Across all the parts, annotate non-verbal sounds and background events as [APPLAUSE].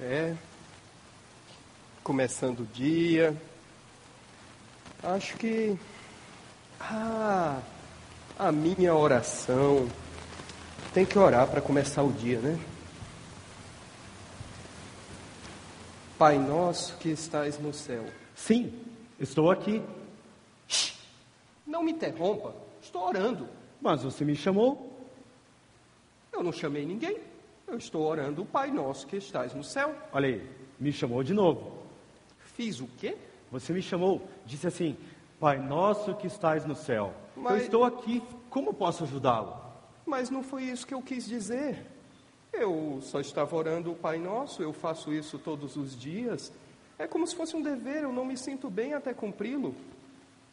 É. Começando o dia. Acho que. Ah, a minha oração. Tem que orar para começar o dia, né? Pai nosso que estais no céu. Sim, estou aqui. Não me interrompa. Estou orando. Mas você me chamou? Eu não chamei ninguém. Eu estou orando o Pai nosso que estás no céu. Olha aí, me chamou de novo. Fiz o quê? Você me chamou, disse assim: Pai nosso que estás no céu. Mas- Eu estou aqui. Como posso ajudá-lo? Mas não foi isso que eu quis dizer. Eu só estava orando o Pai Nosso, eu faço isso todos os dias. É como se fosse um dever, eu não me sinto bem até cumpri-lo.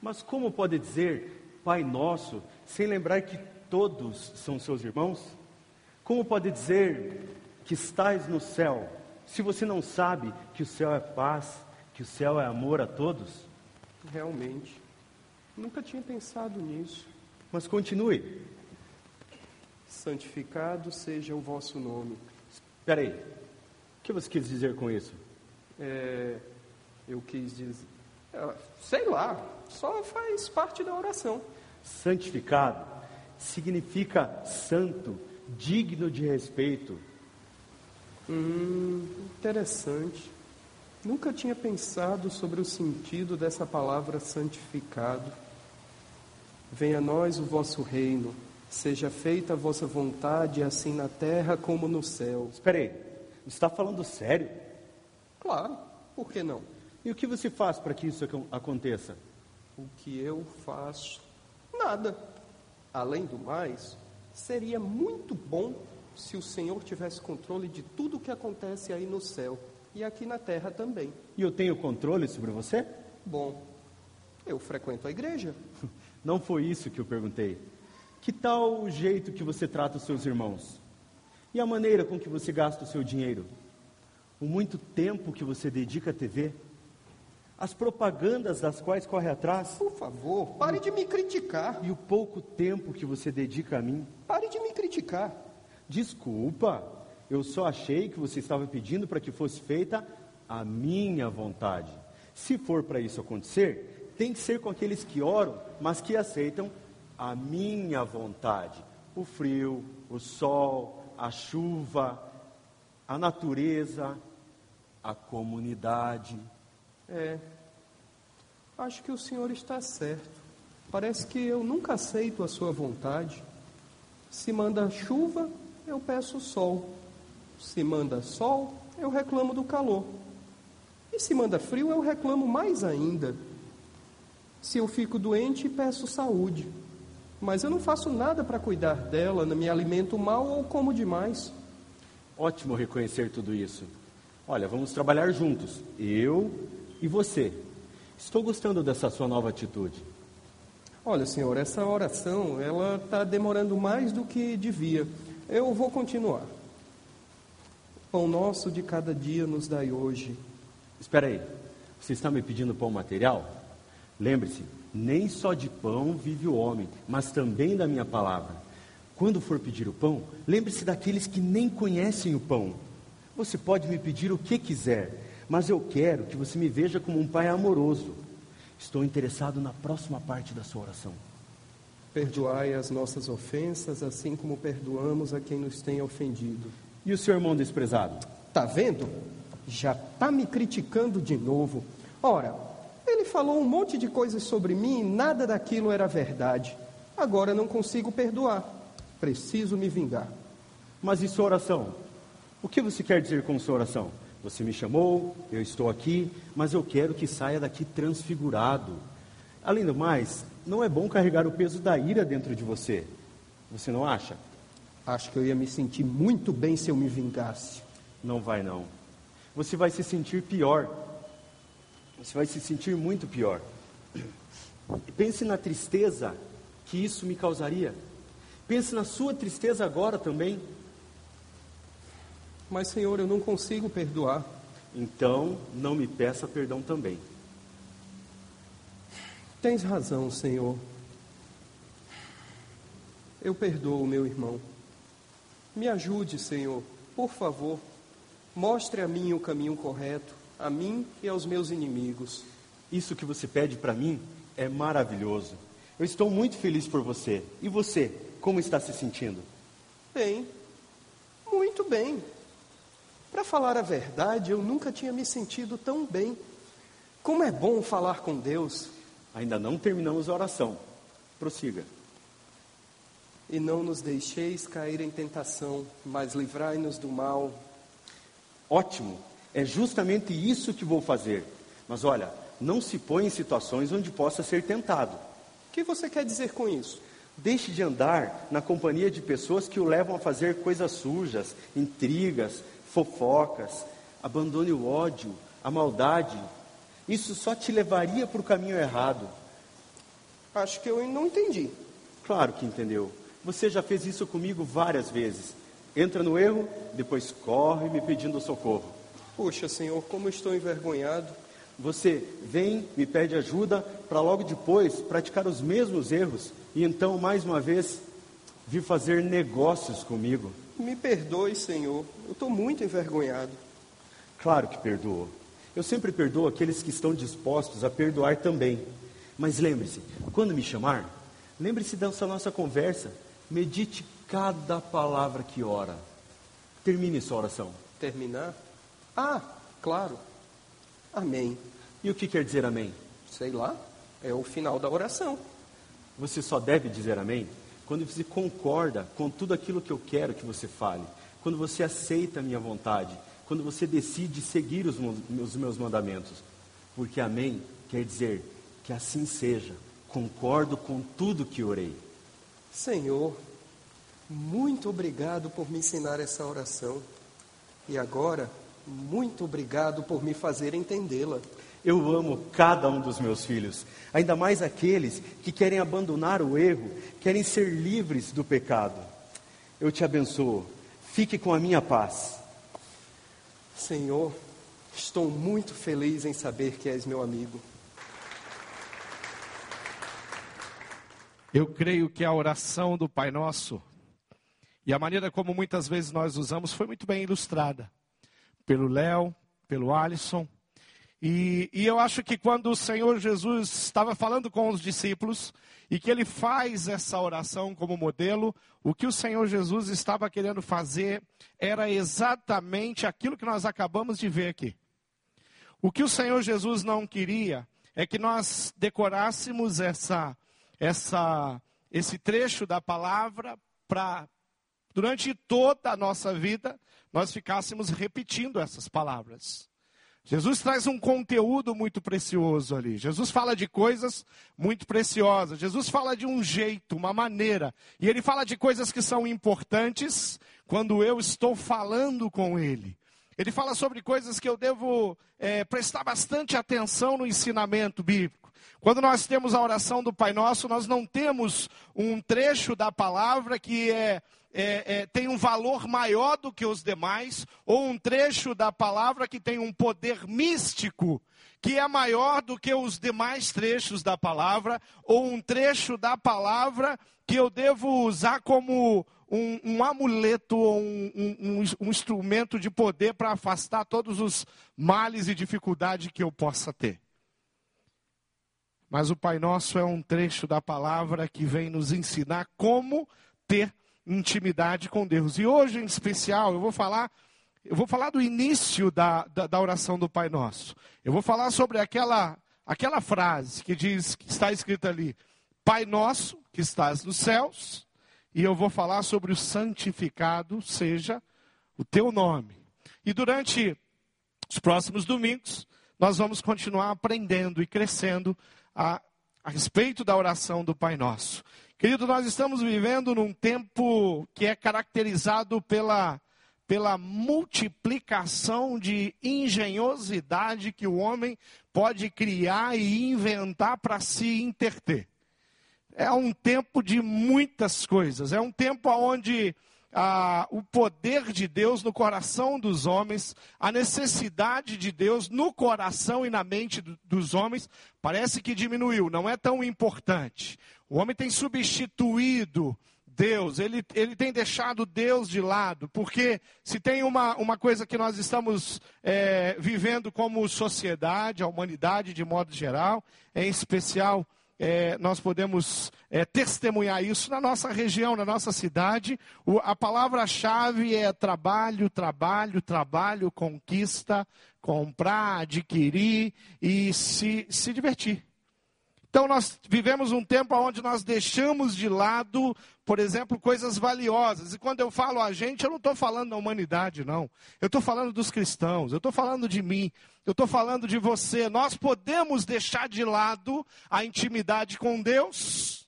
Mas como pode dizer Pai nosso sem lembrar que todos são seus irmãos? Como pode dizer que estás no céu se você não sabe que o céu é paz, que o céu é amor a todos? Realmente. Nunca tinha pensado nisso. Mas continue. Santificado seja o vosso nome. Espera aí. O que você quis dizer com isso? É, eu quis dizer. ah, Sei lá, só faz parte da oração. Santificado significa santo, digno de respeito. Hum, interessante. Nunca tinha pensado sobre o sentido dessa palavra santificado. Venha a nós o vosso reino, seja feita a vossa vontade, assim na terra como no céu. Espera aí. Você está falando sério? Claro, por que não? E o que você faz para que isso acon- aconteça? O que eu faço? Nada. Além do mais, seria muito bom se o Senhor tivesse controle de tudo o que acontece aí no céu e aqui na terra também. E eu tenho controle sobre você? Bom, eu frequento a igreja. [LAUGHS] Não foi isso que eu perguntei. Que tal o jeito que você trata os seus irmãos? E a maneira com que você gasta o seu dinheiro? O muito tempo que você dedica à TV? As propagandas das quais corre atrás? Por favor, pare de me criticar. E o pouco tempo que você dedica a mim? Pare de me criticar. Desculpa, eu só achei que você estava pedindo para que fosse feita a minha vontade. Se for para isso acontecer, tem que ser com aqueles que oram, mas que aceitam a minha vontade. O frio, o sol, a chuva, a natureza, a comunidade. É. Acho que o senhor está certo. Parece que eu nunca aceito a sua vontade. Se manda chuva, eu peço sol. Se manda sol, eu reclamo do calor. E se manda frio, eu reclamo mais ainda. Se eu fico doente, peço saúde. Mas eu não faço nada para cuidar dela, não me alimento mal ou como demais. Ótimo reconhecer tudo isso. Olha, vamos trabalhar juntos, eu e você. Estou gostando dessa sua nova atitude. Olha, senhor, essa oração, ela está demorando mais do que devia. Eu vou continuar. Pão nosso de cada dia nos dai hoje. Espera aí, você está me pedindo pão material? Lembre-se, nem só de pão vive o homem, mas também da minha palavra. Quando for pedir o pão, lembre-se daqueles que nem conhecem o pão. Você pode me pedir o que quiser, mas eu quero que você me veja como um pai amoroso. Estou interessado na próxima parte da sua oração. Perdoai as nossas ofensas, assim como perdoamos a quem nos tem ofendido. E o seu irmão desprezado? Tá vendo? Já tá me criticando de novo. Ora, ele falou um monte de coisas sobre mim e nada daquilo era verdade. Agora não consigo perdoar. Preciso me vingar. Mas e sua oração? O que você quer dizer com sua oração? Você me chamou, eu estou aqui, mas eu quero que saia daqui transfigurado. Além do mais, não é bom carregar o peso da ira dentro de você. Você não acha? Acho que eu ia me sentir muito bem se eu me vingasse. Não vai não. Você vai se sentir pior. Você vai se sentir muito pior. Pense na tristeza que isso me causaria. Pense na sua tristeza agora também. Mas, Senhor, eu não consigo perdoar. Então, não me peça perdão também. Tens razão, Senhor. Eu perdoo o meu irmão. Me ajude, Senhor, por favor. Mostre a mim o caminho correto, a mim e aos meus inimigos. Isso que você pede para mim é maravilhoso. Eu estou muito feliz por você. E você, como está se sentindo? Bem, muito bem. Para falar a verdade, eu nunca tinha me sentido tão bem. Como é bom falar com Deus. Ainda não terminamos a oração. Prossiga. E não nos deixeis cair em tentação, mas livrai-nos do mal. Ótimo, é justamente isso que vou fazer. Mas olha, não se põe em situações onde possa ser tentado. O que você quer dizer com isso? Deixe de andar na companhia de pessoas que o levam a fazer coisas sujas, intrigas, fofocas. Abandone o ódio, a maldade. Isso só te levaria para o caminho errado. Acho que eu não entendi. Claro que entendeu. Você já fez isso comigo várias vezes. Entra no erro, depois corre me pedindo socorro. Puxa, Senhor, como estou envergonhado. Você vem, me pede ajuda para logo depois praticar os mesmos erros e então, mais uma vez, vir fazer negócios comigo. Me perdoe, Senhor. Eu estou muito envergonhado. Claro que perdoou. Eu sempre perdoo aqueles que estão dispostos a perdoar também. Mas lembre-se, quando me chamar, lembre-se dessa nossa conversa. Medite cada palavra que ora. Termine sua oração. Terminar? Ah, claro. Amém. E o que quer dizer amém? Sei lá. É o final da oração. Você só deve dizer amém quando você concorda com tudo aquilo que eu quero que você fale. Quando você aceita a minha vontade. Quando você decide seguir os, os meus mandamentos. Porque amém quer dizer que assim seja. Concordo com tudo que orei. Senhor, muito obrigado por me ensinar essa oração. E agora, muito obrigado por me fazer entendê-la. Eu amo cada um dos meus filhos, ainda mais aqueles que querem abandonar o erro, querem ser livres do pecado. Eu te abençoo. Fique com a minha paz. Senhor, estou muito feliz em saber que és meu amigo. Eu creio que a oração do Pai Nosso e a maneira como muitas vezes nós usamos foi muito bem ilustrada pelo Léo, pelo Alisson. E, e, eu acho que quando o Senhor Jesus estava falando com os discípulos e que ele faz essa oração como modelo, o que o Senhor Jesus estava querendo fazer era exatamente aquilo que nós acabamos de ver aqui. O que o Senhor Jesus não queria é que nós decorássemos essa essa, esse trecho da palavra para, durante toda a nossa vida, nós ficássemos repetindo essas palavras. Jesus traz um conteúdo muito precioso ali. Jesus fala de coisas muito preciosas. Jesus fala de um jeito, uma maneira. E ele fala de coisas que são importantes quando eu estou falando com ele. Ele fala sobre coisas que eu devo é, prestar bastante atenção no ensinamento bíblico. Quando nós temos a oração do Pai Nosso, nós não temos um trecho da palavra que é, é, é, tem um valor maior do que os demais, ou um trecho da palavra que tem um poder místico que é maior do que os demais trechos da palavra, ou um trecho da palavra que eu devo usar como um, um amuleto ou um, um, um instrumento de poder para afastar todos os males e dificuldades que eu possa ter. Mas o Pai Nosso é um trecho da palavra que vem nos ensinar como ter intimidade com Deus. E hoje, em especial, eu vou falar, eu vou falar do início da, da, da oração do Pai Nosso. Eu vou falar sobre aquela, aquela frase que diz, que está escrita ali, Pai Nosso que estás nos céus, e eu vou falar sobre o santificado seja o teu nome. E durante os próximos domingos, nós vamos continuar aprendendo e crescendo a, a respeito da oração do Pai Nosso. Querido, nós estamos vivendo num tempo que é caracterizado pela, pela multiplicação de engenhosidade que o homem pode criar e inventar para se interter. É um tempo de muitas coisas, é um tempo onde ah, o poder de Deus no coração dos homens, a necessidade de Deus no coração e na mente do, dos homens, parece que diminuiu, não é tão importante. O homem tem substituído Deus, ele, ele tem deixado Deus de lado, porque se tem uma, uma coisa que nós estamos é, vivendo como sociedade, a humanidade de modo geral, em especial é, nós podemos é, testemunhar isso na nossa região, na nossa cidade. O, a palavra-chave é trabalho, trabalho, trabalho, conquista, comprar, adquirir e se, se divertir. Então nós vivemos um tempo onde nós deixamos de lado, por exemplo, coisas valiosas. E quando eu falo a gente, eu não estou falando da humanidade, não. Eu estou falando dos cristãos, eu estou falando de mim, eu estou falando de você. Nós podemos deixar de lado a intimidade com Deus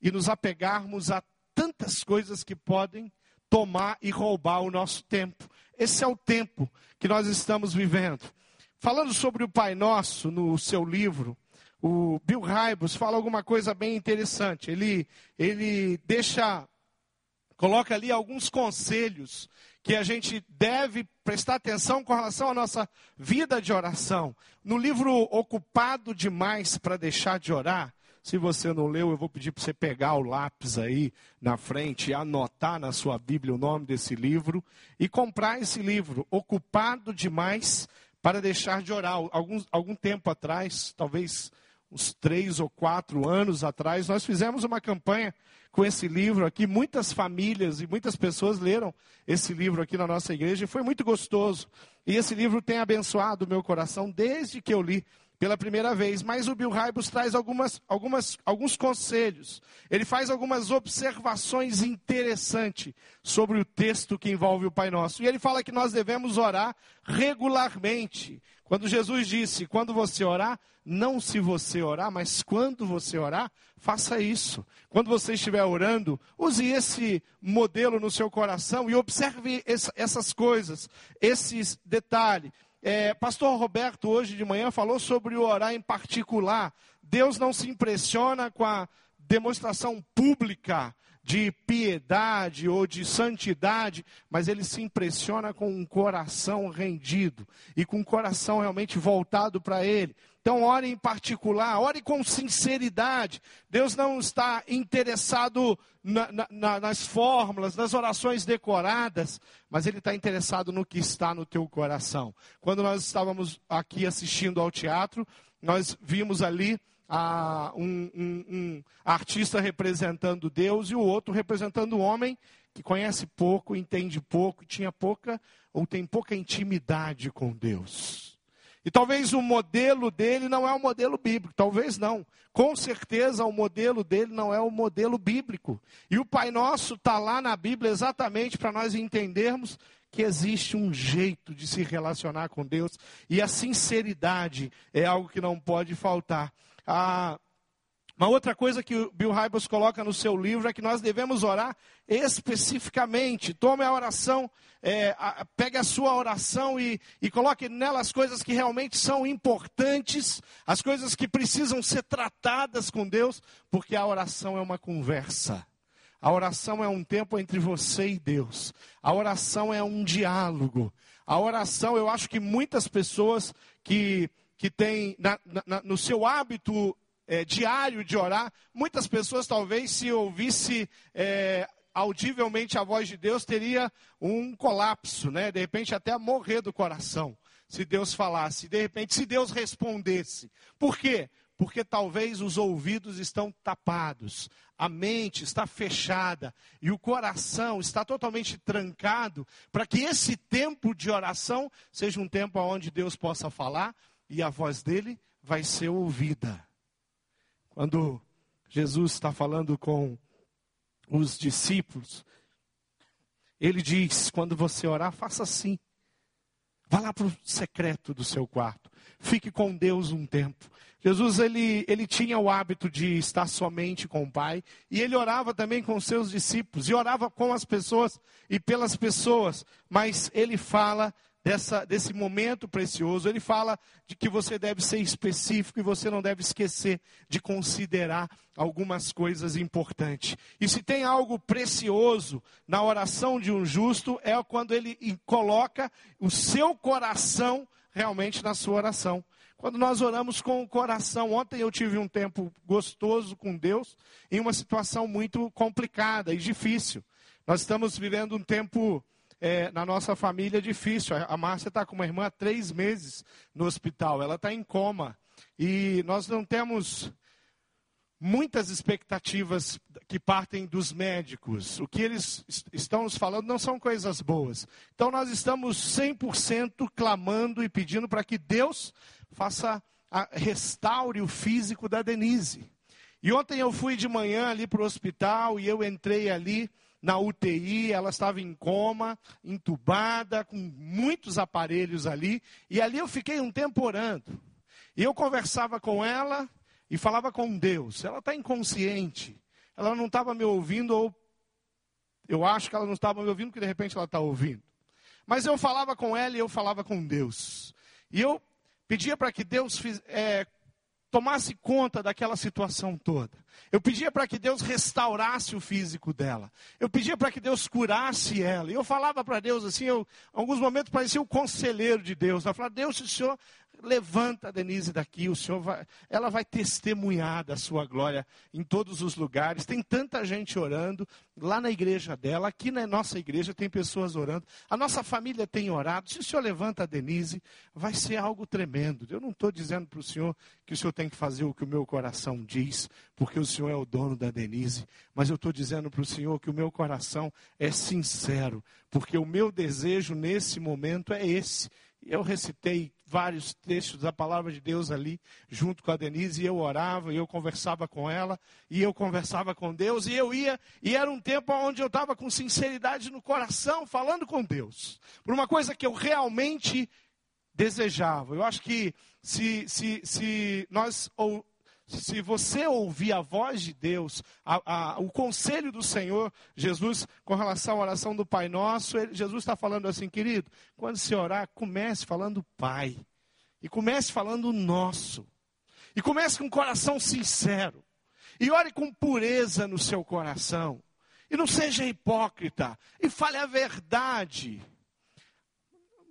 e nos apegarmos a tantas coisas que podem tomar e roubar o nosso tempo. Esse é o tempo que nós estamos vivendo. Falando sobre o Pai Nosso no seu livro, o Bill Hybels fala alguma coisa bem interessante. Ele, ele deixa, coloca ali alguns conselhos que a gente deve prestar atenção com relação à nossa vida de oração. No livro Ocupado Demais para Deixar de Orar, se você não leu, eu vou pedir para você pegar o lápis aí na frente e anotar na sua Bíblia o nome desse livro e comprar esse livro, Ocupado Demais para Deixar de Orar. Algum, algum tempo atrás, talvez uns três ou quatro anos atrás, nós fizemos uma campanha com esse livro aqui. Muitas famílias e muitas pessoas leram esse livro aqui na nossa igreja e foi muito gostoso. E esse livro tem abençoado o meu coração desde que eu li pela primeira vez. Mas o Bill Hybels traz algumas, algumas, alguns conselhos. Ele faz algumas observações interessantes sobre o texto que envolve o Pai Nosso. E ele fala que nós devemos orar regularmente. Quando Jesus disse: quando você orar, não se você orar, mas quando você orar, faça isso. Quando você estiver orando, use esse modelo no seu coração e observe essas coisas, esses detalhes. É, Pastor Roberto, hoje de manhã, falou sobre o orar em particular. Deus não se impressiona com a demonstração pública de piedade ou de santidade, mas ele se impressiona com um coração rendido e com um coração realmente voltado para ele. Então, ore em particular, ore com sinceridade. Deus não está interessado na, na, nas fórmulas, nas orações decoradas, mas Ele está interessado no que está no teu coração. Quando nós estávamos aqui assistindo ao teatro, nós vimos ali ah, um, um, um artista representando Deus e o outro representando o homem que conhece pouco, entende pouco, tinha pouca ou tem pouca intimidade com Deus. E talvez o modelo dele não é o modelo bíblico, talvez não. Com certeza o modelo dele não é o modelo bíblico. E o Pai Nosso está lá na Bíblia exatamente para nós entendermos que existe um jeito de se relacionar com Deus e a sinceridade é algo que não pode faltar. Ah, uma outra coisa que o Bill Hybels coloca no seu livro é que nós devemos orar especificamente. Tome a oração, é, a, pegue a sua oração e, e coloque nela as coisas que realmente são importantes, as coisas que precisam ser tratadas com Deus, porque a oração é uma conversa. A oração é um tempo entre você e Deus. A oração é um diálogo. A oração, eu acho que muitas pessoas que, que têm na, na, no seu hábito é, diário de orar, muitas pessoas talvez se ouvisse é, audivelmente a voz de Deus teria um colapso, né? De repente até morrer do coração, se Deus falasse, de repente se Deus respondesse. Por quê? Porque talvez os ouvidos estão tapados, a mente está fechada e o coração está totalmente trancado para que esse tempo de oração seja um tempo onde Deus possa falar e a voz dele vai ser ouvida. Quando Jesus está falando com os discípulos, ele diz: quando você orar, faça assim. Vá lá para o secreto do seu quarto. Fique com Deus um tempo. Jesus ele, ele tinha o hábito de estar somente com o Pai e ele orava também com os seus discípulos e orava com as pessoas e pelas pessoas, mas ele fala dessa, desse momento precioso, ele fala de que você deve ser específico e você não deve esquecer de considerar algumas coisas importantes. E se tem algo precioso na oração de um justo, é quando ele coloca o seu coração realmente na sua oração. Quando nós oramos com o coração, ontem eu tive um tempo gostoso com Deus, em uma situação muito complicada e difícil. Nós estamos vivendo um tempo é, na nossa família difícil. A Márcia está com uma irmã há três meses no hospital, ela está em coma. E nós não temos muitas expectativas que partem dos médicos. O que eles estão nos falando não são coisas boas. Então nós estamos 100% clamando e pedindo para que Deus faça a, restaure o físico da Denise. E ontem eu fui de manhã ali para o hospital e eu entrei ali na UTI, ela estava em coma, entubada, com muitos aparelhos ali, e ali eu fiquei um tempo orando. E eu conversava com ela e falava com Deus. Ela está inconsciente, ela não estava me ouvindo, ou eu acho que ela não estava me ouvindo, porque de repente ela está ouvindo. Mas eu falava com ela e eu falava com Deus. E eu pedia para que Deus fiz, é, tomasse conta daquela situação toda. Eu pedia para que Deus restaurasse o físico dela. Eu pedia para que Deus curasse ela. E eu falava para Deus assim, eu, em alguns momentos parecia o conselheiro de Deus. Eu falava, Deus, se o Senhor levanta a Denise daqui, o Senhor vai, ela vai testemunhar da sua glória em todos os lugares. Tem tanta gente orando lá na igreja dela, aqui na nossa igreja tem pessoas orando. A nossa família tem orado. Se o Senhor levanta a Denise, vai ser algo tremendo. Eu não estou dizendo para o Senhor que o Senhor tem que fazer o que o meu coração diz, porque o Senhor é o dono da Denise, mas eu estou dizendo para o Senhor que o meu coração é sincero, porque o meu desejo nesse momento é esse eu recitei vários textos da palavra de Deus ali, junto com a Denise, e eu orava, e eu conversava com ela, e eu conversava com Deus, e eu ia, e era um tempo onde eu estava com sinceridade no coração, falando com Deus, por uma coisa que eu realmente desejava. Eu acho que se, se, se nós ou, se você ouvir a voz de Deus, a, a, o conselho do Senhor, Jesus, com relação à oração do Pai Nosso, ele, Jesus está falando assim, querido, quando você orar, comece falando Pai. E comece falando nosso. E comece com um coração sincero. E ore com pureza no seu coração. E não seja hipócrita. E fale a verdade.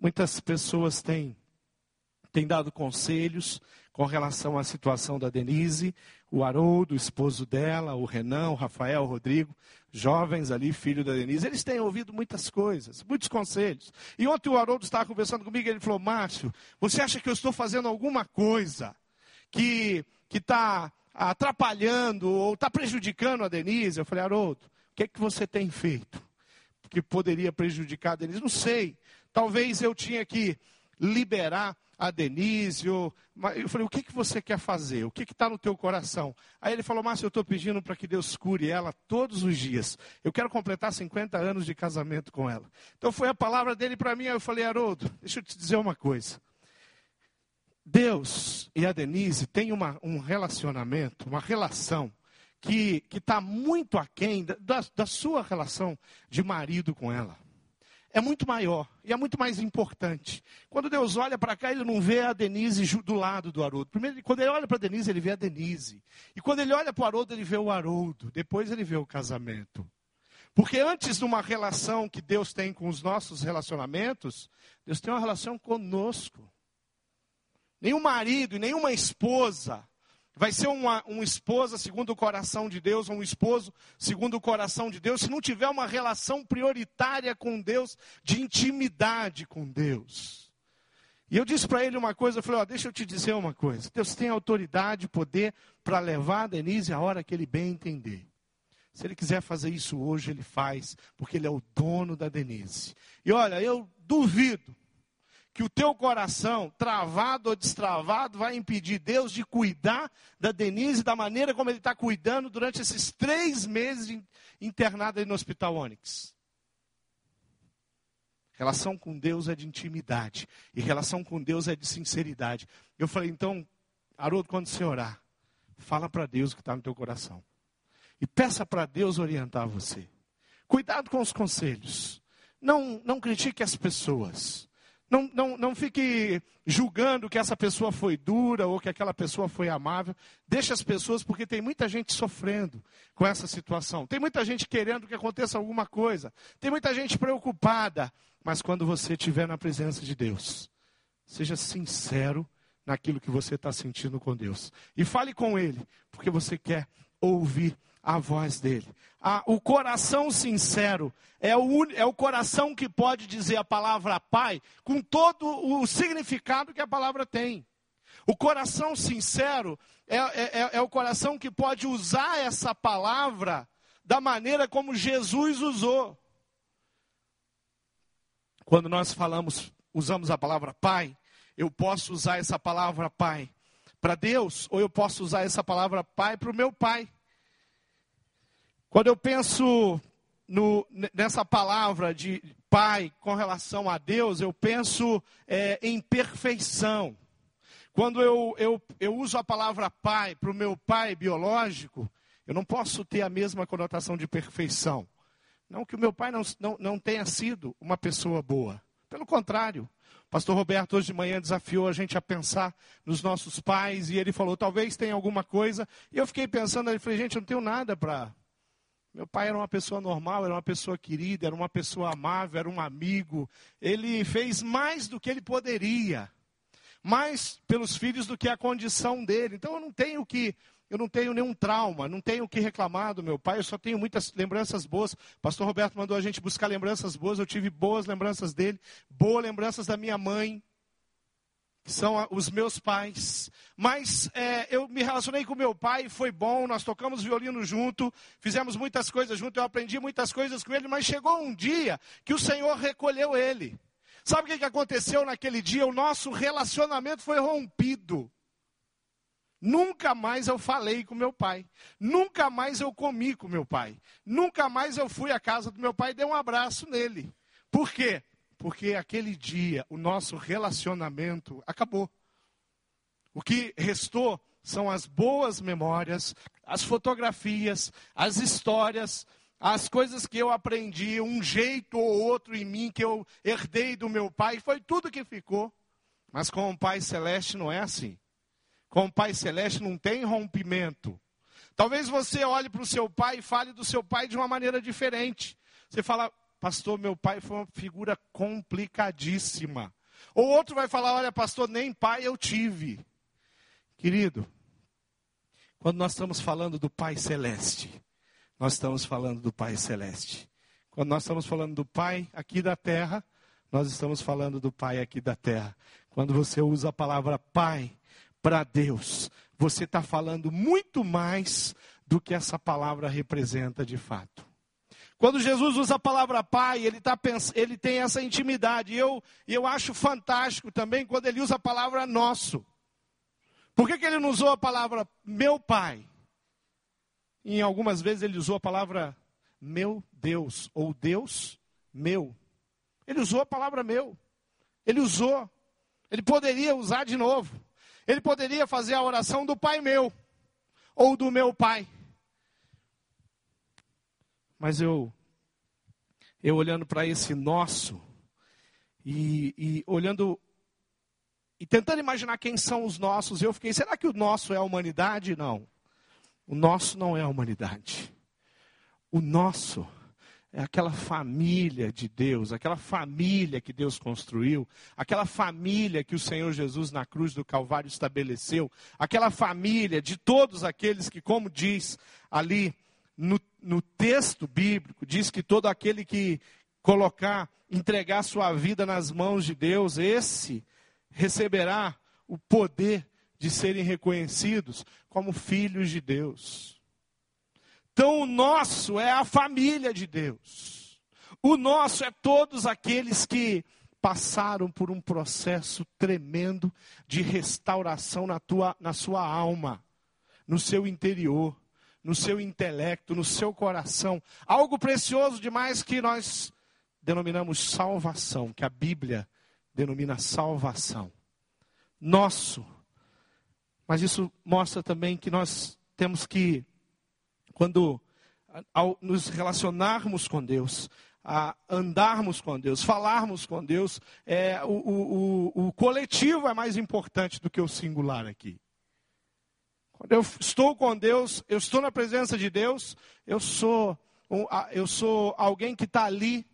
Muitas pessoas têm, têm dado conselhos, com relação à situação da Denise, o Haroldo, o esposo dela, o Renan, o Rafael, o Rodrigo, jovens ali, filho da Denise, eles têm ouvido muitas coisas, muitos conselhos. E ontem o Haroldo estava conversando comigo e ele falou: Márcio, você acha que eu estou fazendo alguma coisa que está atrapalhando ou está prejudicando a Denise? Eu falei: Haroldo, o que é que você tem feito que poderia prejudicar a Denise? Não sei. Talvez eu tinha que liberar a Denise, eu, falei, o que, que você quer fazer? O que está no teu coração? Aí ele falou, Márcio, eu estou pedindo para que Deus cure ela todos os dias. Eu quero completar 50 anos de casamento com ela. Então foi a palavra dele para mim, aí eu falei, Haroldo, deixa eu te dizer uma coisa. Deus e a Denise têm uma, um relacionamento, uma relação que está muito aquém da, da sua relação de marido com ela é muito maior e é muito mais importante. Quando Deus olha para cá, ele não vê a Denise do lado do Haroldo. Primeiro, quando ele olha para a Denise, ele vê a Denise. E quando ele olha para o Haroldo, ele vê o Haroldo. Depois ele vê o casamento. Porque antes de uma relação que Deus tem com os nossos relacionamentos, Deus tem uma relação conosco. Nenhum marido e nenhuma esposa vai ser uma, uma esposa segundo o coração de Deus, ou um esposo segundo o coração de Deus, se não tiver uma relação prioritária com Deus, de intimidade com Deus. E eu disse para ele uma coisa, eu falei, ó, deixa eu te dizer uma coisa. Deus tem autoridade, poder para levar a Denise a hora que ele bem entender. Se ele quiser fazer isso hoje, ele faz, porque ele é o dono da Denise. E olha, eu duvido que o teu coração, travado ou destravado, vai impedir Deus de cuidar da Denise da maneira como Ele está cuidando durante esses três meses internada no Hospital Onyx. Relação com Deus é de intimidade. E relação com Deus é de sinceridade. Eu falei, então, Haroldo, quando você orar, fala para Deus o que está no teu coração. E peça para Deus orientar você. Cuidado com os conselhos. Não, não critique as pessoas. Não, não, não fique julgando que essa pessoa foi dura ou que aquela pessoa foi amável. Deixe as pessoas, porque tem muita gente sofrendo com essa situação. Tem muita gente querendo que aconteça alguma coisa. Tem muita gente preocupada. Mas quando você estiver na presença de Deus, seja sincero naquilo que você está sentindo com Deus. E fale com Ele, porque você quer ouvir a voz dele. Ah, o coração sincero é o, é o coração que pode dizer a palavra Pai com todo o significado que a palavra tem. O coração sincero é, é, é, é o coração que pode usar essa palavra da maneira como Jesus usou. Quando nós falamos, usamos a palavra Pai, eu posso usar essa palavra Pai para Deus, ou eu posso usar essa palavra Pai para o meu Pai. Quando eu penso no, nessa palavra de pai com relação a Deus, eu penso é, em perfeição. Quando eu, eu, eu uso a palavra pai para o meu pai biológico, eu não posso ter a mesma conotação de perfeição. Não que o meu pai não, não, não tenha sido uma pessoa boa. Pelo contrário, pastor Roberto hoje de manhã desafiou a gente a pensar nos nossos pais e ele falou, talvez tenha alguma coisa. E eu fiquei pensando, ele falei, gente, eu não tenho nada para meu pai era uma pessoa normal, era uma pessoa querida, era uma pessoa amável, era um amigo. Ele fez mais do que ele poderia, mais pelos filhos do que a condição dele. Então eu não tenho que eu não tenho nenhum trauma, não tenho o que reclamar do meu pai, eu só tenho muitas lembranças boas. Pastor Roberto mandou a gente buscar lembranças boas, eu tive boas lembranças dele, boas lembranças da minha mãe que são os meus pais. Mas é, eu me relacionei com meu pai, foi bom, nós tocamos violino junto, fizemos muitas coisas junto, eu aprendi muitas coisas com ele, mas chegou um dia que o Senhor recolheu ele. Sabe o que aconteceu naquele dia? O nosso relacionamento foi rompido. Nunca mais eu falei com meu pai. Nunca mais eu comi com meu pai. Nunca mais eu fui à casa do meu pai e dei um abraço nele. Por quê? porque aquele dia o nosso relacionamento acabou. O que restou são as boas memórias, as fotografias, as histórias, as coisas que eu aprendi, um jeito ou outro em mim que eu herdei do meu pai, foi tudo que ficou. Mas com o Pai Celeste não é assim. Com o Pai Celeste não tem rompimento. Talvez você olhe para o seu pai e fale do seu pai de uma maneira diferente. Você fala, pastor, meu pai foi uma figura complicadíssima. Ou outro vai falar, olha, pastor, nem pai eu tive. Querido, quando nós estamos falando do Pai Celeste, nós estamos falando do Pai Celeste. Quando nós estamos falando do Pai aqui da terra, nós estamos falando do Pai aqui da terra. Quando você usa a palavra Pai para Deus, você está falando muito mais do que essa palavra representa de fato. Quando Jesus usa a palavra pai, ele, tá, ele tem essa intimidade. E eu, eu acho fantástico também quando ele usa a palavra nosso. Por que, que ele não usou a palavra meu pai? em algumas vezes ele usou a palavra meu Deus, ou Deus meu. Ele usou a palavra meu. Ele usou. Ele poderia usar de novo. Ele poderia fazer a oração do pai meu, ou do meu pai. Mas eu, eu olhando para esse nosso, e, e olhando, e tentando imaginar quem são os nossos, eu fiquei, será que o nosso é a humanidade? Não. O nosso não é a humanidade. O nosso é aquela família de Deus, aquela família que Deus construiu, aquela família que o Senhor Jesus na cruz do Calvário estabeleceu, aquela família de todos aqueles que, como diz ali no, no texto bíblico, diz que todo aquele que colocar, entregar sua vida nas mãos de Deus, esse receberá o poder de serem reconhecidos como filhos de Deus. Então, o nosso é a família de Deus. O nosso é todos aqueles que passaram por um processo tremendo de restauração na, tua, na sua alma, no seu interior no seu intelecto, no seu coração. Algo precioso demais que nós denominamos salvação, que a Bíblia denomina salvação. Nosso. Mas isso mostra também que nós temos que, quando ao nos relacionarmos com Deus, a andarmos com Deus, falarmos com Deus. É, o, o, o, coletivo é mais importante do que o singular aqui. Quando eu estou com Deus, eu estou na presença de Deus, eu sou, eu sou alguém que está ali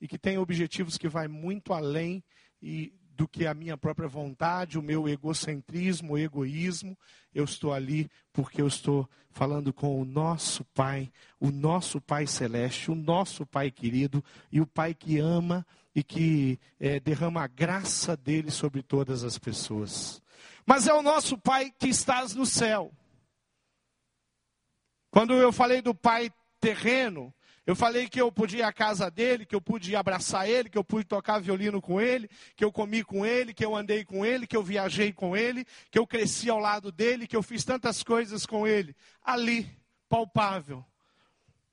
e que tem objetivos que vai muito além e do que a minha própria vontade, o meu egocentrismo, o egoísmo. Eu estou ali porque eu estou falando com o nosso Pai, o nosso Pai celeste, o nosso Pai querido e o Pai que ama e que é, derrama a graça dele sobre todas as pessoas. Mas é o nosso Pai que estás no céu. Quando eu falei do Pai terreno, eu falei que eu podia ir à casa dele, que eu pude abraçar ele, que eu pude tocar violino com ele, que eu comi com ele, que eu andei com ele, que eu viajei com ele, que eu cresci ao lado dele, que eu fiz tantas coisas com ele. Ali, palpável,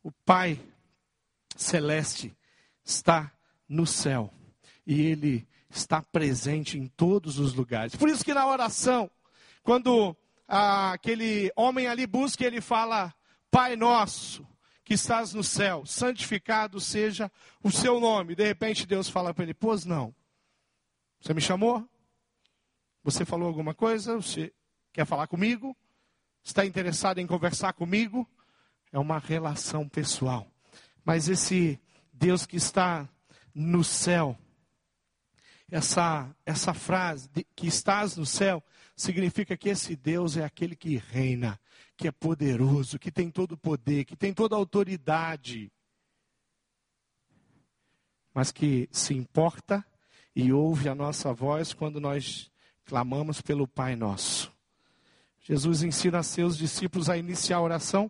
o Pai Celeste está no céu e ele está presente em todos os lugares. Por isso que na oração, quando ah, aquele homem ali busca, ele fala: Pai Nosso que estás no céu, santificado seja o seu nome. De repente Deus fala para ele: Pois não. Você me chamou? Você falou alguma coisa? Você quer falar comigo? Está interessado em conversar comigo? É uma relação pessoal. Mas esse Deus que está no céu, essa, essa frase, de, que estás no céu, significa que esse Deus é aquele que reina, que é poderoso, que tem todo o poder, que tem toda a autoridade, mas que se importa e ouve a nossa voz quando nós clamamos pelo Pai Nosso. Jesus ensina a seus discípulos a iniciar a oração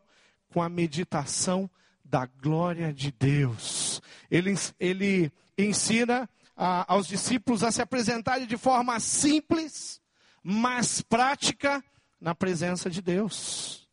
com a meditação da glória de Deus. Ele, ele ensina a, aos discípulos a se apresentarem de forma simples, mas prática na presença de Deus.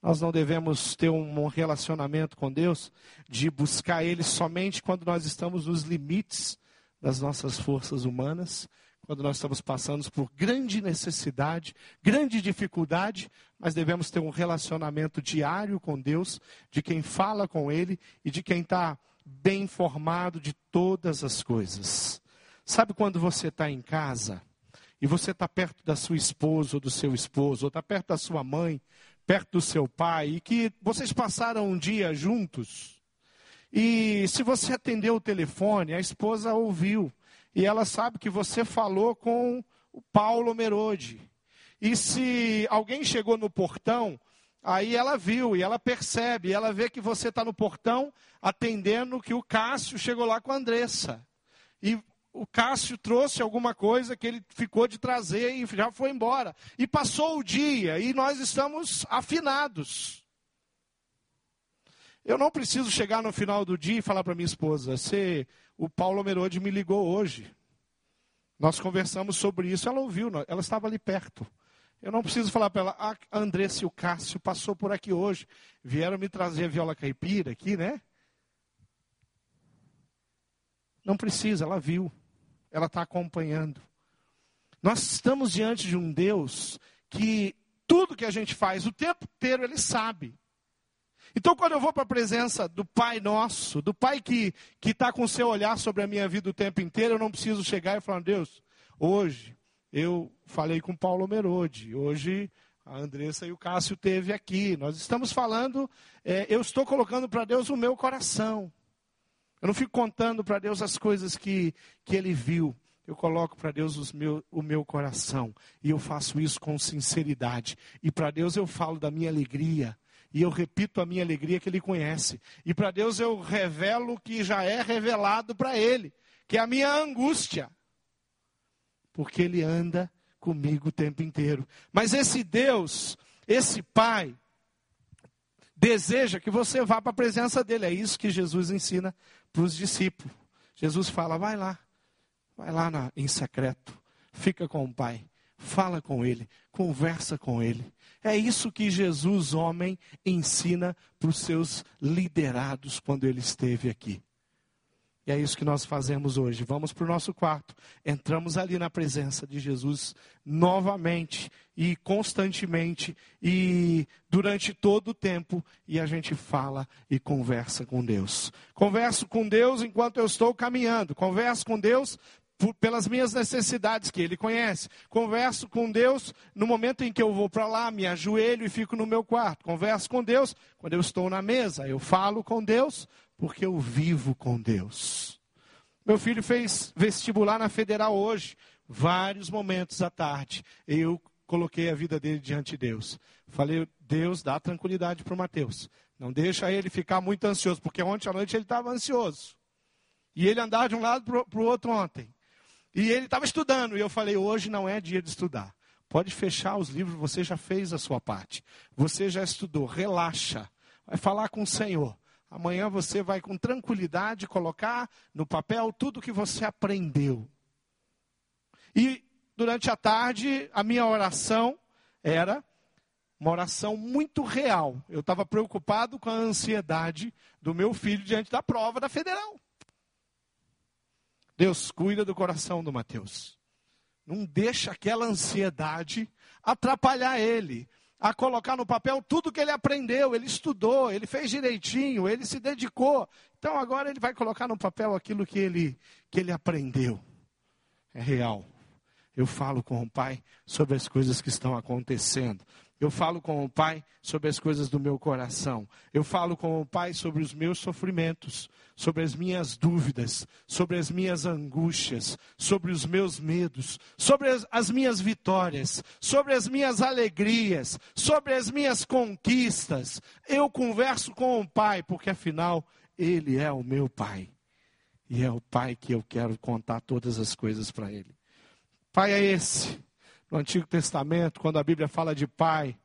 Nós não devemos ter um relacionamento com Deus de buscar Ele somente quando nós estamos nos limites das nossas forças humanas, quando nós estamos passando por grande necessidade, grande dificuldade, mas devemos ter um relacionamento diário com Deus, de quem fala com Ele e de quem está bem informado de todas as coisas. Sabe quando você está em casa e você está perto da sua esposa ou do seu esposo, ou está perto da sua mãe, perto do seu pai, e que vocês passaram um dia juntos, e se você atendeu o telefone, a esposa ouviu, e ela sabe que você falou com o Paulo Merode. E se alguém chegou no portão, aí ela viu e ela percebe, ela vê que você está no portão atendendo que o Cássio chegou lá com a Andressa. E o Cássio trouxe alguma coisa que ele ficou de trazer e já foi embora. E passou o dia e nós estamos afinados. Eu não preciso chegar no final do dia e falar para minha esposa: se o Paulo Merode me ligou hoje. Nós conversamos sobre isso, ela ouviu, ela estava ali perto. Eu não preciso falar para ela, ah, a Andressa e o Cássio passou por aqui hoje, vieram me trazer a viola caipira aqui, né? Não precisa, ela viu ela está acompanhando. Nós estamos diante de um Deus que tudo que a gente faz, o tempo inteiro, Ele sabe. Então, quando eu vou para a presença do Pai Nosso, do Pai que está com o seu olhar sobre a minha vida o tempo inteiro, eu não preciso chegar e falar, Deus, hoje eu falei com Paulo Merode, hoje a Andressa e o Cássio teve aqui. Nós estamos falando, é, eu estou colocando para Deus o meu coração. Eu não fico contando para Deus as coisas que, que Ele viu. Eu coloco para Deus meu, o meu coração. E eu faço isso com sinceridade. E para Deus eu falo da minha alegria. E eu repito a minha alegria que Ele conhece. E para Deus eu revelo o que já é revelado para Ele, que é a minha angústia. Porque Ele anda comigo o tempo inteiro. Mas esse Deus, esse Pai, deseja que você vá para a presença dele. É isso que Jesus ensina para os discípulos. Jesus fala: vai lá, vai lá na, em secreto, fica com o Pai, fala com Ele, conversa com Ele. É isso que Jesus, homem, ensina para os seus liderados quando ele esteve aqui. E é isso que nós fazemos hoje. Vamos para o nosso quarto, entramos ali na presença de Jesus novamente e constantemente e durante todo o tempo e a gente fala e conversa com Deus. Converso com Deus enquanto eu estou caminhando, converso com Deus por, pelas minhas necessidades que Ele conhece. Converso com Deus no momento em que eu vou para lá, me ajoelho e fico no meu quarto. Converso com Deus quando eu estou na mesa. Eu falo com Deus porque eu vivo com Deus. Meu filho fez vestibular na federal hoje, vários momentos à tarde. Eu coloquei a vida dele diante de Deus. Falei, Deus, dá tranquilidade para o Mateus. Não deixa ele ficar muito ansioso, porque ontem à noite ele estava ansioso. E ele andava de um lado para o outro ontem. E ele estava estudando, e eu falei: hoje não é dia de estudar. Pode fechar os livros, você já fez a sua parte. Você já estudou, relaxa. Vai falar com o Senhor. Amanhã você vai com tranquilidade colocar no papel tudo que você aprendeu. E durante a tarde, a minha oração era uma oração muito real. Eu estava preocupado com a ansiedade do meu filho diante da prova da federal. Deus cuida do coração do Mateus. Não deixa aquela ansiedade atrapalhar ele a colocar no papel tudo que ele aprendeu, ele estudou, ele fez direitinho, ele se dedicou. Então agora ele vai colocar no papel aquilo que ele que ele aprendeu. É real. Eu falo com o pai sobre as coisas que estão acontecendo. Eu falo com o Pai sobre as coisas do meu coração. Eu falo com o Pai sobre os meus sofrimentos, sobre as minhas dúvidas, sobre as minhas angústias, sobre os meus medos, sobre as, as minhas vitórias, sobre as minhas alegrias, sobre as minhas conquistas. Eu converso com o Pai, porque afinal, Ele é o meu Pai. E é o Pai que eu quero contar todas as coisas para Ele. Pai é esse no Antigo Testamento, quando a Bíblia fala de pai,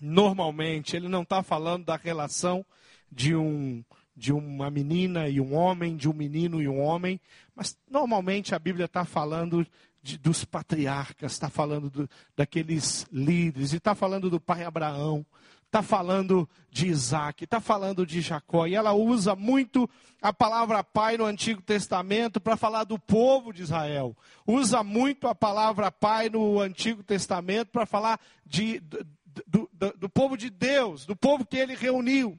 normalmente ele não está falando da relação de um de uma menina e um homem, de um menino e um homem, mas normalmente a Bíblia está falando de, dos patriarcas, está falando do, daqueles líderes, e está falando do pai Abraão, está falando de Isaac, está falando de Jacó, e ela usa muito a palavra pai no Antigo Testamento para falar do povo de Israel. Usa muito a palavra pai no Antigo Testamento para falar de, do, do, do, povo de Deus, do povo que ele reuniu.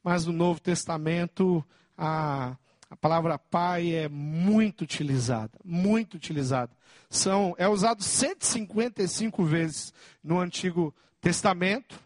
Mas no Novo Testamento, a, a palavra pai é muito utilizada, muito utilizada. São, é usado 155 vezes no Antigo Testamento,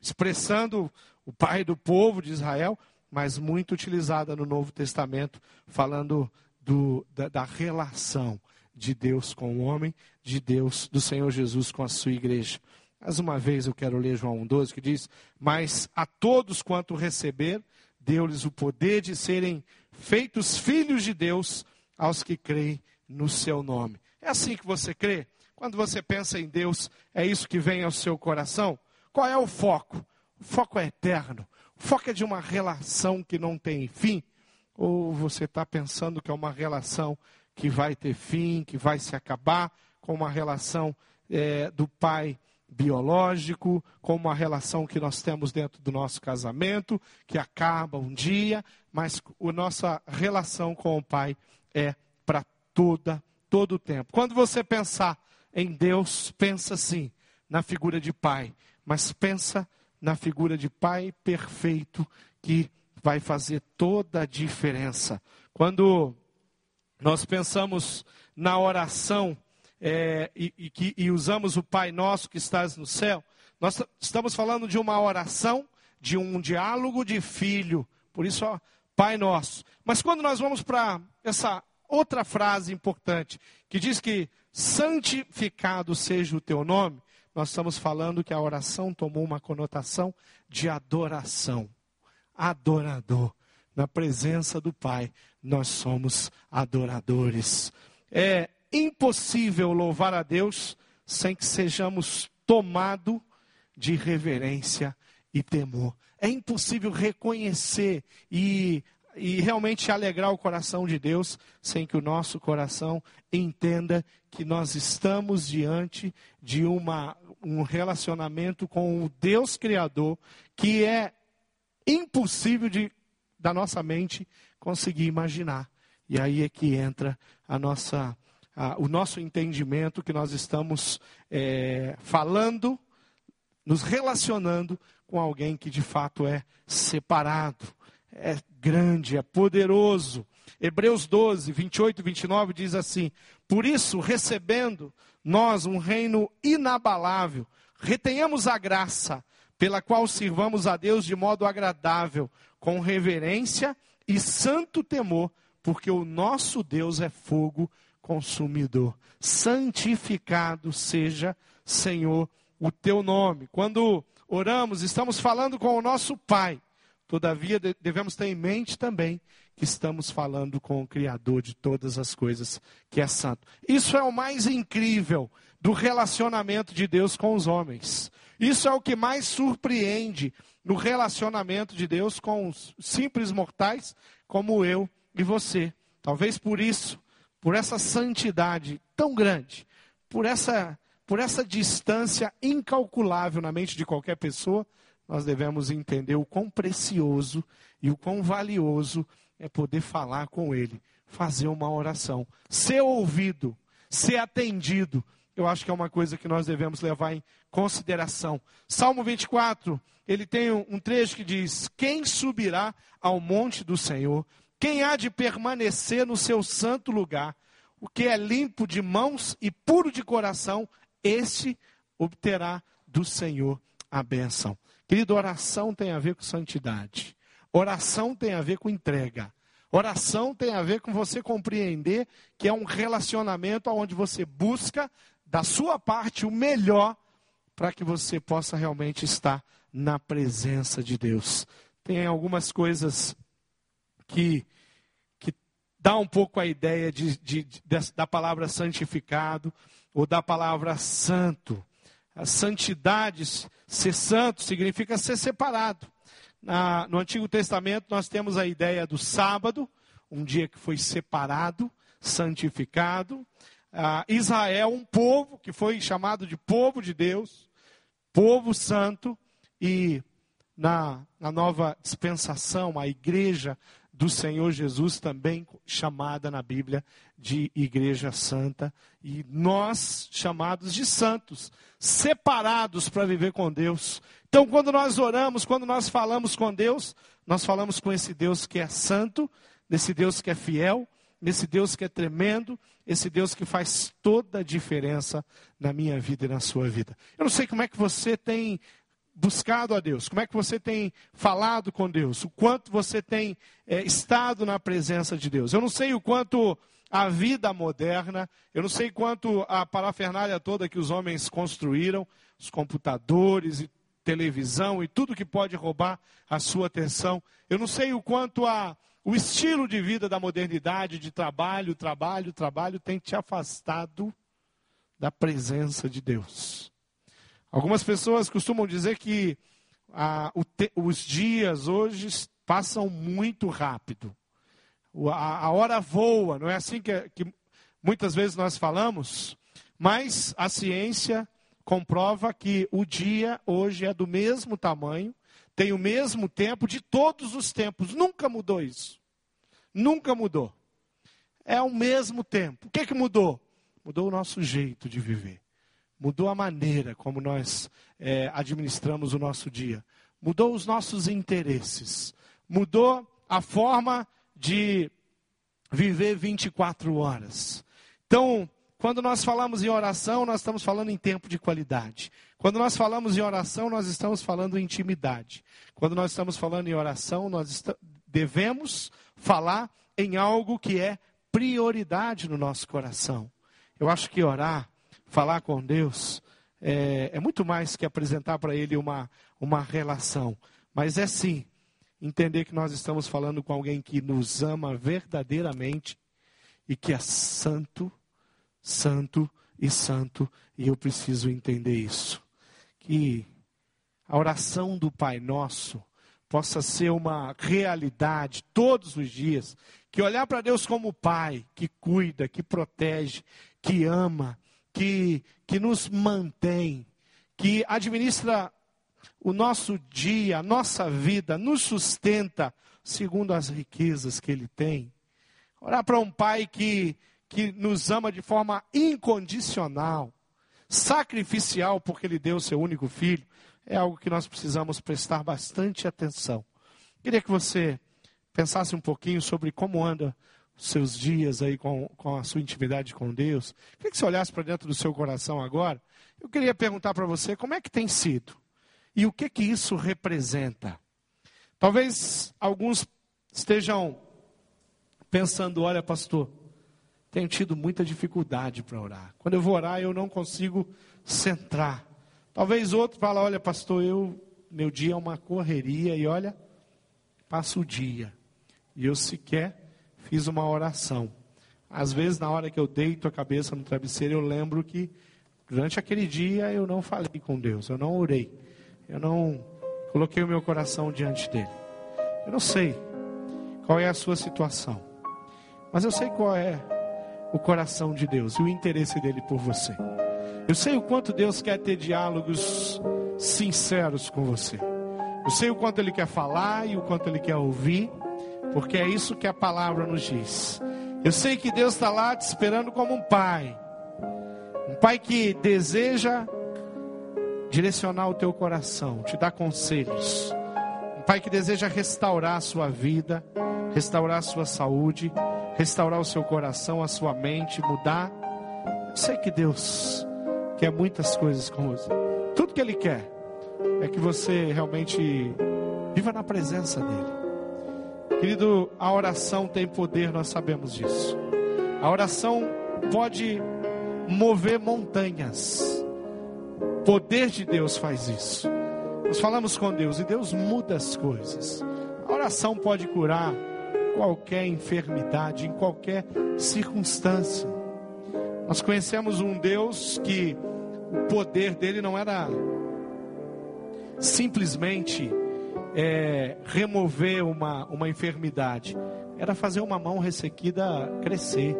expressando o pai do povo de Israel, mas muito utilizada no Novo Testamento, falando do, da, da, relação de Deus com o homem, de Deus, do Senhor Jesus com a sua igreja. Mais uma vez eu quero ler João 1,12 que diz: Mas a todos quanto receber, deu-lhes o poder de serem feitos filhos de Deus aos que creem no seu nome. É assim que você crê? Quando você pensa em Deus, é isso que vem ao seu coração? Qual é o foco? O foco é eterno. O foco é de uma relação que não tem fim? Ou você está pensando que é uma relação que vai ter fim, que vai se acabar, com uma relação é, do pai biológico, com uma relação que nós temos dentro do nosso casamento, que acaba um dia, mas a nossa relação com o pai é para toda todo o tempo. Quando você pensar em Deus, pensa assim, na figura de pai, mas pensa na figura de pai perfeito que vai fazer toda a diferença. Quando nós pensamos na oração é, e, e, e usamos o Pai Nosso que estás no céu, nós estamos falando de uma oração, de um diálogo de filho. Por isso, ó, Pai Nosso. Mas quando nós vamos para essa outra frase importante, que diz que santificado seja o teu nome, nós estamos falando que a oração tomou uma conotação de adoração. Adorador. Na presença do Pai, nós somos adoradores. É impossível louvar a Deus sem que sejamos tomados de reverência e temor. É impossível reconhecer e e realmente alegrar o coração de Deus, sem que o nosso coração entenda que nós estamos diante de uma, um relacionamento com o Deus Criador que é impossível de, da nossa mente conseguir imaginar. E aí é que entra a nossa, a, o nosso entendimento que nós estamos é, falando, nos relacionando com alguém que de fato é separado, é grande, é poderoso. Hebreus 12, 28 e 29 diz assim: Por isso, recebendo nós um reino inabalável, retenhamos a graça pela qual sirvamos a Deus de modo agradável, com reverência e santo temor, porque o nosso Deus é fogo consumidor. Santificado seja, Senhor, o teu nome. Quando oramos, estamos falando com o nosso Pai. Todavia, devemos ter em mente também que estamos falando com o Criador de todas as coisas, que é santo. Isso é o mais incrível do relacionamento de Deus com os homens. Isso é o que mais surpreende no relacionamento de Deus com os simples mortais como eu e você. Talvez por isso, por essa santidade tão grande, por essa, por essa distância incalculável na mente de qualquer pessoa, nós devemos entender o quão precioso e o quão valioso é poder falar com Ele, fazer uma oração, ser ouvido, ser atendido. Eu acho que é uma coisa que nós devemos levar em consideração. Salmo 24, ele tem um trecho que diz: Quem subirá ao monte do Senhor? Quem há de permanecer no seu santo lugar? O que é limpo de mãos e puro de coração, este obterá do Senhor a bênção. Querido, oração tem a ver com santidade. Oração tem a ver com entrega. Oração tem a ver com você compreender que é um relacionamento onde você busca da sua parte o melhor para que você possa realmente estar na presença de Deus. Tem algumas coisas que, que dá um pouco a ideia de, de, de, da palavra santificado ou da palavra santo. A santidade, ser santo, significa ser separado. Na, no Antigo Testamento, nós temos a ideia do sábado, um dia que foi separado, santificado. Ah, Israel, um povo que foi chamado de povo de Deus, povo santo, e na, na nova dispensação, a igreja do Senhor Jesus, também chamada na Bíblia de Igreja Santa, e nós chamados de santos, separados para viver com Deus. Então, quando nós oramos, quando nós falamos com Deus, nós falamos com esse Deus que é santo, desse Deus que é fiel, nesse Deus que é tremendo, esse Deus que faz toda a diferença na minha vida e na sua vida. Eu não sei como é que você tem buscado a Deus? Como é que você tem falado com Deus? O quanto você tem é, estado na presença de Deus? Eu não sei o quanto a vida moderna, eu não sei quanto a parafernália toda que os homens construíram, os computadores e televisão e tudo que pode roubar a sua atenção. Eu não sei o quanto a, o estilo de vida da modernidade, de trabalho, trabalho, trabalho, tem te afastado da presença de Deus. Algumas pessoas costumam dizer que ah, te, os dias hoje passam muito rápido. A, a hora voa, não é assim que, que muitas vezes nós falamos? Mas a ciência comprova que o dia hoje é do mesmo tamanho, tem o mesmo tempo de todos os tempos. Nunca mudou isso. Nunca mudou. É o mesmo tempo. O que, que mudou? Mudou o nosso jeito de viver mudou a maneira como nós é, administramos o nosso dia, mudou os nossos interesses, mudou a forma de viver 24 horas. Então, quando nós falamos em oração, nós estamos falando em tempo de qualidade. Quando nós falamos em oração, nós estamos falando em intimidade. Quando nós estamos falando em oração, nós devemos falar em algo que é prioridade no nosso coração. Eu acho que orar falar com Deus é, é muito mais que apresentar para Ele uma, uma relação, mas é sim entender que nós estamos falando com alguém que nos ama verdadeiramente e que é santo, santo e santo, e eu preciso entender isso. Que a oração do Pai Nosso possa ser uma realidade todos os dias, que olhar para Deus como Pai, que cuida, que protege, que ama, que, que nos mantém, que administra o nosso dia, a nossa vida, nos sustenta, segundo as riquezas que Ele tem. Orar para um Pai que, que nos ama de forma incondicional, sacrificial, porque Ele deu o seu único filho, é algo que nós precisamos prestar bastante atenção. Queria que você pensasse um pouquinho sobre como anda seus dias aí com, com a sua intimidade com Deus. Queria que você olhasse para dentro do seu coração agora. Eu queria perguntar para você como é que tem sido e o que que isso representa. Talvez alguns estejam pensando: olha, pastor, tenho tido muita dificuldade para orar. Quando eu vou orar, eu não consigo centrar. Talvez outro fale: olha, pastor, eu meu dia é uma correria e olha, passa o dia e eu sequer fiz uma oração. Às vezes, na hora que eu deito a cabeça no travesseiro, eu lembro que durante aquele dia eu não falei com Deus, eu não orei, eu não Coloquei o meu coração diante dele. Eu não sei qual é a sua situação, mas eu sei qual é o coração de Deus e o interesse dele por você. Eu sei o quanto Deus quer ter diálogos sinceros com você. Eu sei o quanto ele quer falar e o quanto ele quer ouvir, porque é isso que a palavra nos diz. Eu sei que Deus está lá te esperando como um pai, um pai que deseja direcionar o teu coração, te dar conselhos. Um pai que deseja restaurar a sua vida, restaurar a sua saúde, restaurar o seu coração, a sua mente, mudar. Eu sei que Deus quer muitas coisas com você. Tudo que Ele quer é que você realmente viva na presença dEle. Querido, a oração tem poder, nós sabemos disso. A oração pode mover montanhas poder de Deus faz isso. Nós falamos com Deus e Deus muda as coisas. A oração pode curar qualquer enfermidade, em qualquer circunstância. Nós conhecemos um Deus que o poder dele não era simplesmente é, remover uma, uma enfermidade, era fazer uma mão ressequida crescer.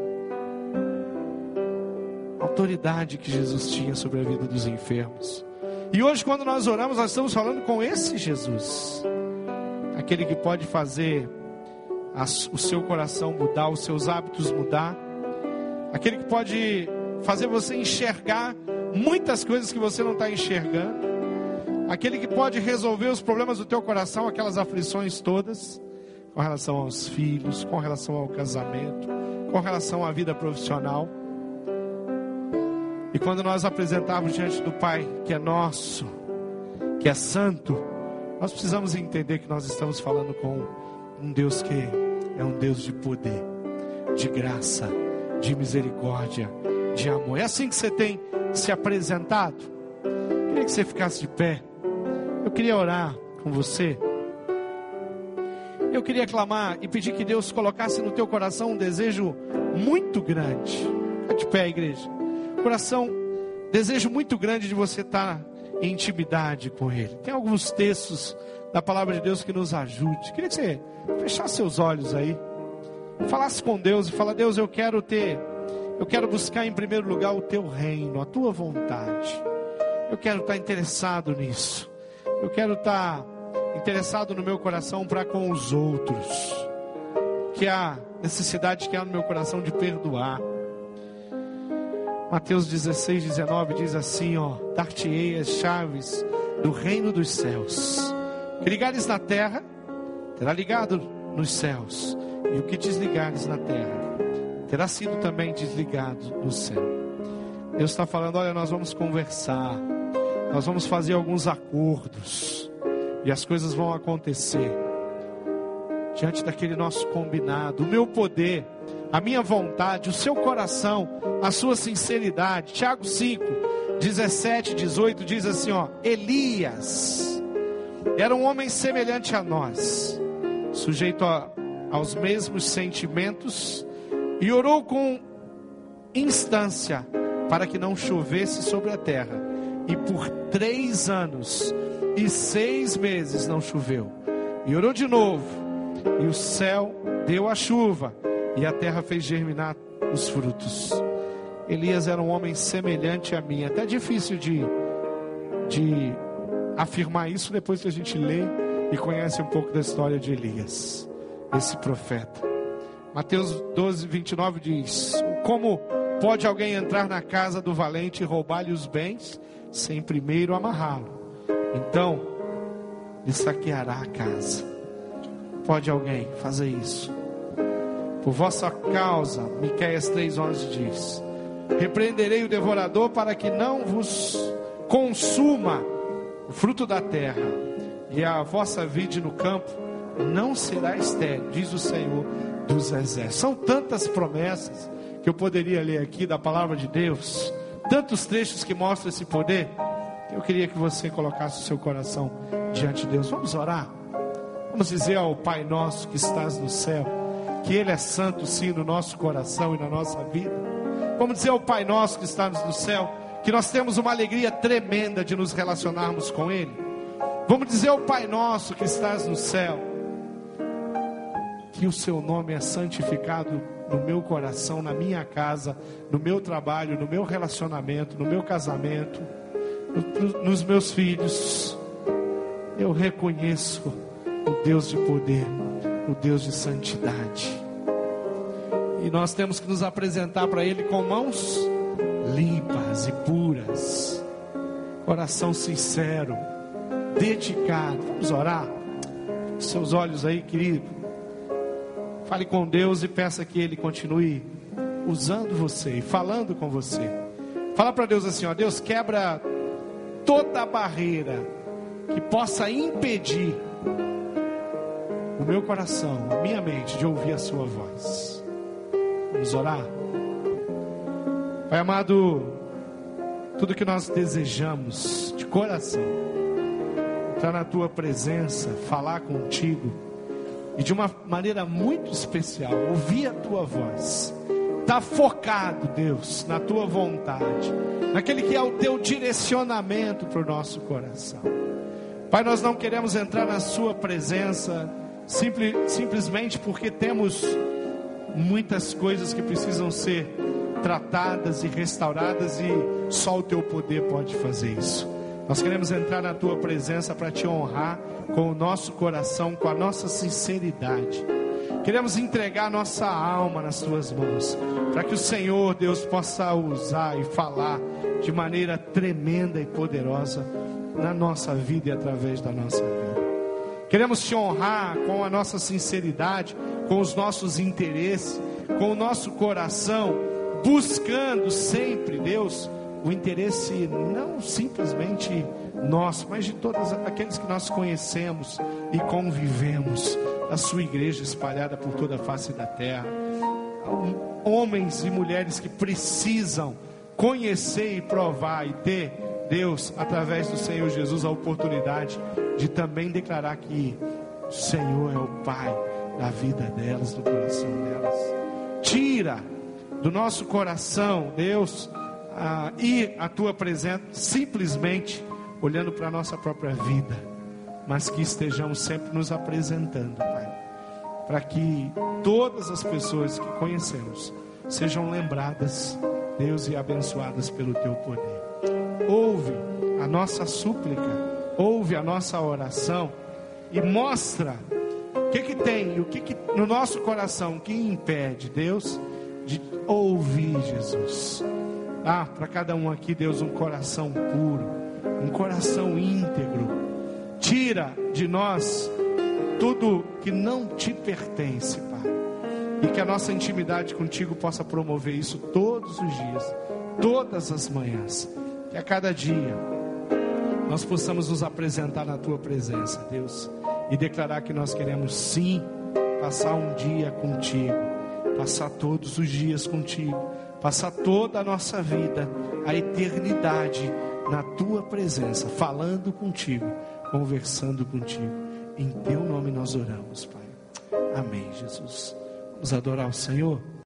Autoridade que Jesus tinha sobre a vida dos enfermos. E hoje, quando nós oramos, nós estamos falando com esse Jesus, aquele que pode fazer o seu coração mudar, os seus hábitos mudar, aquele que pode fazer você enxergar muitas coisas que você não está enxergando, aquele que pode resolver os problemas do teu coração, aquelas aflições todas, com relação aos filhos, com relação ao casamento, com relação à vida profissional. E quando nós apresentarmos diante do Pai, que é nosso, que é santo, nós precisamos entender que nós estamos falando com um Deus que é um Deus de poder, de graça, de misericórdia, de amor. É assim que você tem se apresentado. Queria que você ficasse de pé. Eu queria orar com você. Eu queria clamar e pedir que Deus colocasse no teu coração um desejo muito grande. Fica de pé, igreja coração, desejo muito grande de você estar em intimidade com Ele. Tem alguns textos da palavra de Deus que nos ajude. Queria que você fechasse seus olhos aí, falasse com Deus e fala: Deus, eu quero ter, eu quero buscar em primeiro lugar o Teu reino, a Tua vontade. Eu quero estar interessado nisso. Eu quero estar interessado no meu coração para com os outros. Que a necessidade que há no meu coração de perdoar Mateus 16, 19 diz assim: ó, dar-te-ei as chaves do reino dos céus. Que ligares na terra, terá ligado nos céus, e o que desligares na terra, terá sido também desligado no céu. Deus está falando: olha, nós vamos conversar, nós vamos fazer alguns acordos, e as coisas vão acontecer diante daquele nosso combinado. O meu poder a minha vontade, o seu coração, a sua sinceridade. Tiago 5, 17, 18 diz assim: ó, Elias era um homem semelhante a nós, sujeito a, aos mesmos sentimentos, e orou com instância para que não chovesse sobre a terra. E por três anos e seis meses não choveu. E orou de novo, e o céu deu a chuva e a terra fez germinar os frutos. Elias era um homem semelhante a mim, até difícil de, de afirmar isso depois que a gente lê e conhece um pouco da história de Elias. esse profeta. Mateus 12, 29 diz: Como pode alguém entrar na casa do valente e roubar-lhe os bens, sem primeiro amarrá-lo? Então, lhe saqueará a casa. Pode alguém fazer isso? Por vossa causa, Miqueias 3,11 diz: Repreenderei o devorador para que não vos consuma o fruto da terra, e a vossa vide no campo não será estéril, diz o Senhor dos exércitos. São tantas promessas que eu poderia ler aqui da palavra de Deus, tantos trechos que mostram esse poder. Eu queria que você colocasse o seu coração diante de Deus. Vamos orar. Vamos dizer ao Pai nosso que estás no céu, que Ele é santo sim no nosso coração e na nossa vida. Vamos dizer ao Pai nosso que estás no céu, que nós temos uma alegria tremenda de nos relacionarmos com Ele. Vamos dizer ao Pai nosso que estás no céu, que o seu nome é santificado no meu coração, na minha casa, no meu trabalho, no meu relacionamento, no meu casamento, no, nos meus filhos. Eu reconheço o Deus de poder, o Deus de santidade. E nós temos que nos apresentar para Ele com mãos limpas e puras, coração sincero, dedicado. Vamos orar? Seus olhos aí, querido. Fale com Deus e peça que Ele continue usando você e falando com você. Fala para Deus assim: ó, Deus quebra toda barreira que possa impedir o meu coração, a minha mente de ouvir a Sua voz. Vamos orar? Pai amado, tudo que nós desejamos de coração, entrar na Tua presença, falar contigo e de uma maneira muito especial, ouvir a tua voz. Está focado, Deus, na tua vontade, naquele que é o teu direcionamento para o nosso coração. Pai, nós não queremos entrar na Sua presença simple, simplesmente porque temos muitas coisas que precisam ser tratadas e restauradas e só o Teu poder pode fazer isso. Nós queremos entrar na tua presença para te honrar com o nosso coração, com a nossa sinceridade. Queremos entregar nossa alma nas tuas mãos, para que o Senhor, Deus, possa usar e falar de maneira tremenda e poderosa na nossa vida e através da nossa vida. Queremos te honrar com a nossa sinceridade, com os nossos interesses, com o nosso coração, buscando sempre, Deus, o interesse não simplesmente nosso, mas de todos aqueles que nós conhecemos e convivemos, a sua igreja espalhada por toda a face da terra. Homens e mulheres que precisam conhecer e provar e ter Deus, através do Senhor Jesus, a oportunidade de também declarar que o Senhor é o Pai da vida delas, do coração delas. Tira do nosso coração, Deus, a ir à tua presença simplesmente olhando para a nossa própria vida, mas que estejamos sempre nos apresentando, Pai, para que todas as pessoas que conhecemos sejam lembradas, Deus, e abençoadas pelo teu poder. Ouve a nossa súplica, ouve a nossa oração e mostra o que, que tem, o que, que no nosso coração que impede, Deus, de ouvir Jesus ah, para cada um aqui, Deus, um coração puro, um coração íntegro. Tira de nós tudo que não te pertence, Pai. E que a nossa intimidade contigo possa promover isso todos os dias, todas as manhãs. Que a cada dia nós possamos nos apresentar na tua presença, Deus, e declarar que nós queremos sim passar um dia contigo, passar todos os dias contigo passar toda a nossa vida, a eternidade, na tua presença, falando contigo, conversando contigo. Em teu nome nós oramos, Pai. Amém, Jesus. Vamos adorar o Senhor.